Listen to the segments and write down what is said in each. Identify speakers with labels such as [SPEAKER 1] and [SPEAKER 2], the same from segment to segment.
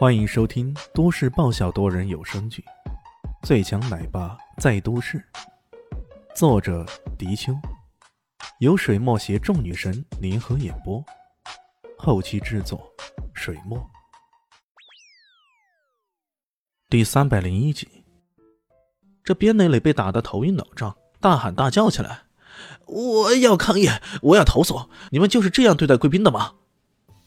[SPEAKER 1] 欢迎收听都市爆笑多人有声剧《最强奶爸在都市》，作者：迪秋，由水墨携众女神联合演播，后期制作：水墨。第三百零一集，这边磊磊被打得头晕脑胀，大喊大叫起来：“我要抗议！我要投诉！你们就是这样对待贵宾的吗？”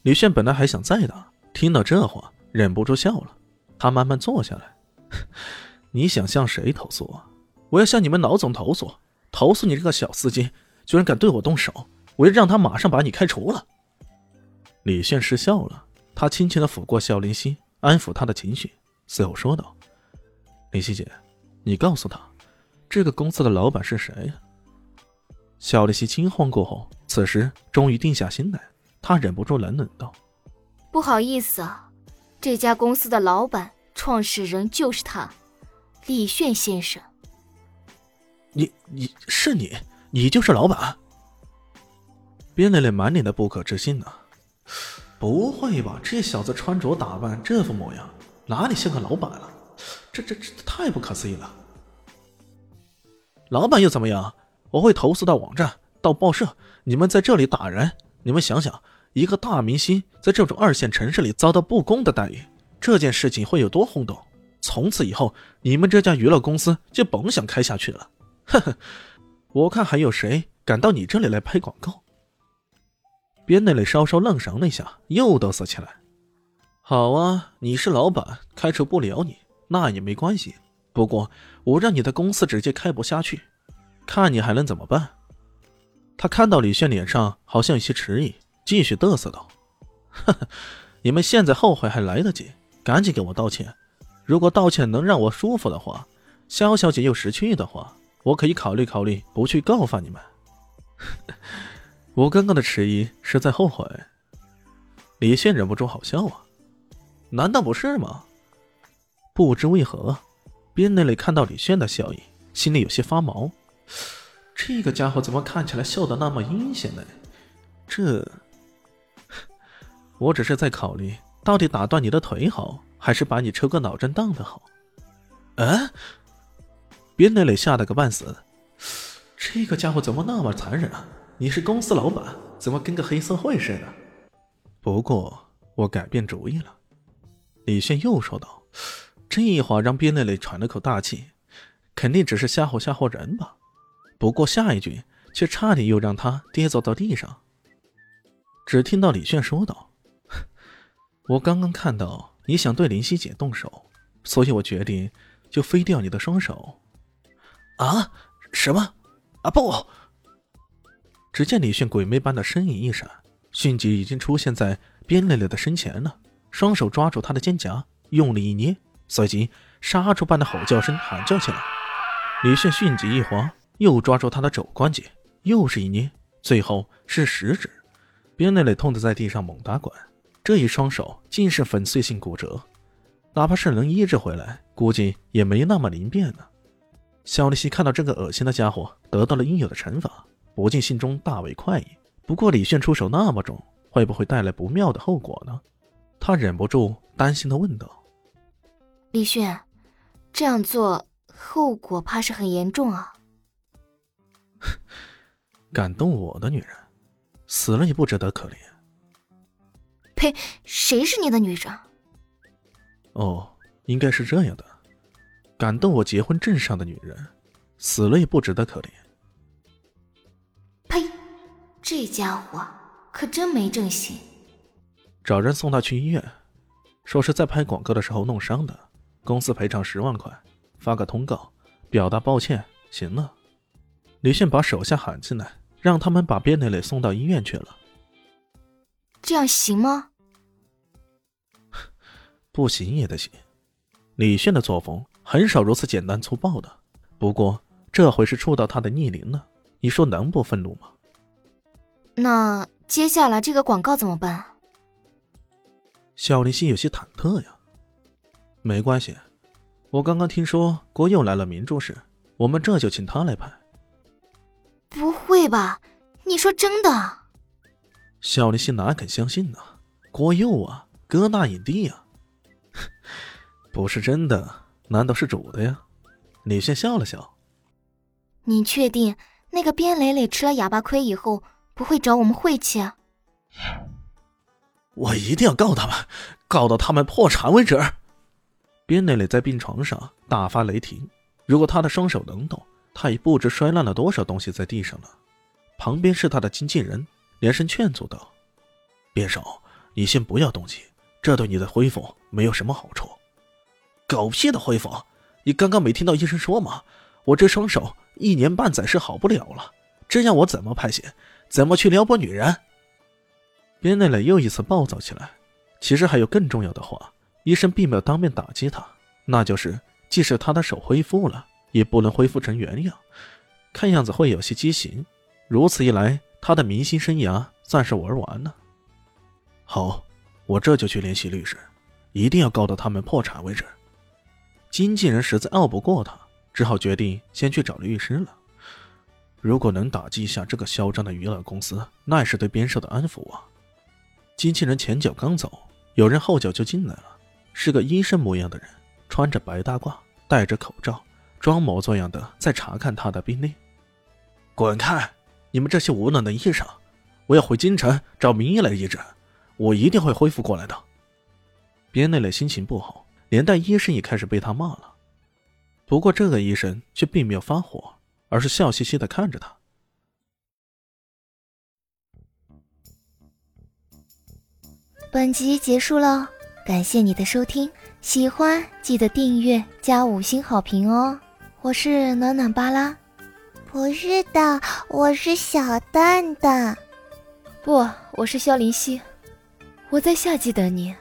[SPEAKER 1] 李炫本来还想再打，听到这话。忍不住笑了，他慢慢坐下来。你想向谁投诉啊？我要向你们老总投诉，投诉你这个小司机居然敢对我动手，我要让他马上把你开除了。李炫失笑了，他轻轻的抚过肖林熙，安抚他的情绪，随后说道：“林熙姐，你告诉他，这个公司的老板是谁呀？”肖林熙惊慌过后，此时终于定下心来，他忍不住冷冷道：“
[SPEAKER 2] 不好意思啊。”这家公司的老板、创始人就是他，李炫先生。
[SPEAKER 1] 你你是你，你就是老板？边磊磊满脸的不可置信呢。不会吧，这小子穿着打扮这副模样，哪里像个老板了？这这这太不可思议了！老板又怎么样？我会投诉到网站，到报社。你们在这里打人，你们想想。一个大明星在这种二线城市里遭到不公的待遇，这件事情会有多轰动？从此以后，你们这家娱乐公司就甭想开下去了。呵呵，我看还有谁敢到你这里来拍广告？边内磊稍稍愣神了一下，又嘚瑟起来。好啊，你是老板，开除不了你，那也没关系。不过我让你的公司直接开不下去，看你还能怎么办？他看到李炫脸上好像有些迟疑。继续嘚瑟道：“呵呵，你们现在后悔还来得及，赶紧给我道歉。如果道歉能让我舒服的话，肖小姐又识趣的话，我可以考虑考虑不去告发你们。我刚刚的迟疑是在后悔。”李现忍不住好笑啊，难道不是吗？不知为何，边内里看到李炫的笑意，心里有些发毛。这个家伙怎么看起来笑得那么阴险呢？这……我只是在考虑，到底打断你的腿好，还是把你抽个脑震荡的好？啊！边磊磊吓得个半死，这个家伙怎么那么残忍啊？你是公司老板，怎么跟个黑社会似的？不过我改变主意了。李炫又说道，这话让边磊磊喘了口大气，肯定只是吓唬吓唬人吧。不过下一句却差点又让他跌坐到地上。只听到李炫说道。我刚刚看到你想对林夕姐动手，所以我决定就飞掉你的双手。啊？什么？啊不！只见李迅鬼魅般的身影一闪，迅即已经出现在边蕾蕾的身前了，双手抓住她的肩胛，用力一捏，随即杀猪般的吼叫声喊叫起来。李迅迅即一滑，又抓住她的肘关节，又是一捏，最后是食指。边蕾蕾痛得在地上猛打滚。这一双手竟是粉碎性骨折，哪怕是能医治回来，估计也没那么灵便呢。肖丽西看到这个恶心的家伙得到了应有的惩罚，不禁心中大为快意。不过李炫出手那么重，会不会带来不妙的后果呢？他忍不住担心的问道：“
[SPEAKER 2] 李炫，这样做后果怕是很严重啊！”
[SPEAKER 1] 敢动我的女人，死了也不值得可怜。
[SPEAKER 2] 呸！谁是你的女人？
[SPEAKER 1] 哦，应该是这样的。敢动我结婚证上的女人，死了也不值得可怜。
[SPEAKER 2] 呸！这家伙可真没正形。
[SPEAKER 1] 找人送他去医院，说是在拍广告的时候弄伤的，公司赔偿十万块，发个通告，表达抱歉。行了。李迅把手下喊进来，让他们把卞磊磊送到医院去了。
[SPEAKER 2] 这样行吗？
[SPEAKER 1] 不行也得行。李炫的作风很少如此简单粗暴的，不过这回是触到他的逆鳞了，你说能不愤怒吗？
[SPEAKER 2] 那接下来这个广告怎么办？
[SPEAKER 1] 小林心有些忐忑呀。没关系，我刚刚听说郭佑来了明珠市，我们这就请他来拍。
[SPEAKER 2] 不会吧？你说真的？
[SPEAKER 1] 小林心哪肯相信呢？郭佑啊，哥大影帝呀！不是真的，难道是煮的呀？李炫笑了笑。
[SPEAKER 2] 你确定那个边磊磊吃了哑巴亏以后不会找我们晦气啊？
[SPEAKER 1] 我一定要告他们，告到他们破产为止。边磊磊在病床上大发雷霆，如果他的双手能动，他已不知摔烂了多少东西在地上了。旁边是他的经纪人，连声劝阻道：“边少，你先不要动气，这对你的恢复没有什么好处。”狗屁的恢复！你刚刚没听到医生说吗？我这双手一年半载是好不了了，这样我怎么拍戏，怎么去撩拨女人？边内磊又一次暴躁起来。其实还有更重要的话，医生并没有当面打击他，那就是即使他的手恢复了，也不能恢复成原样，看样子会有些畸形。如此一来，他的明星生涯算是玩完了。好，我这就去联系律师，一定要告到他们破产为止。经纪人实在拗不过他，只好决定先去找律师了。如果能打击一下这个嚣张的娱乐公司，那也是对边少的安抚啊！经纪人前脚刚走，有人后脚就进来了，是个医生模样的人，穿着白大褂，戴着口罩，装模作样的在查看他的病历。滚开！你们这些无能的医生！我要回京城找名医来医治，我一定会恢复过来的。边内磊心情不好。连带医生也开始被他骂了，不过这个医生却并没有发火，而是笑嘻嘻的看着他。
[SPEAKER 2] 本集结束了，感谢你的收听，喜欢记得订阅加五星好评哦！我是暖暖巴拉，
[SPEAKER 3] 不是的，我是小蛋蛋，
[SPEAKER 2] 不，我是萧林希，我在夏季等你。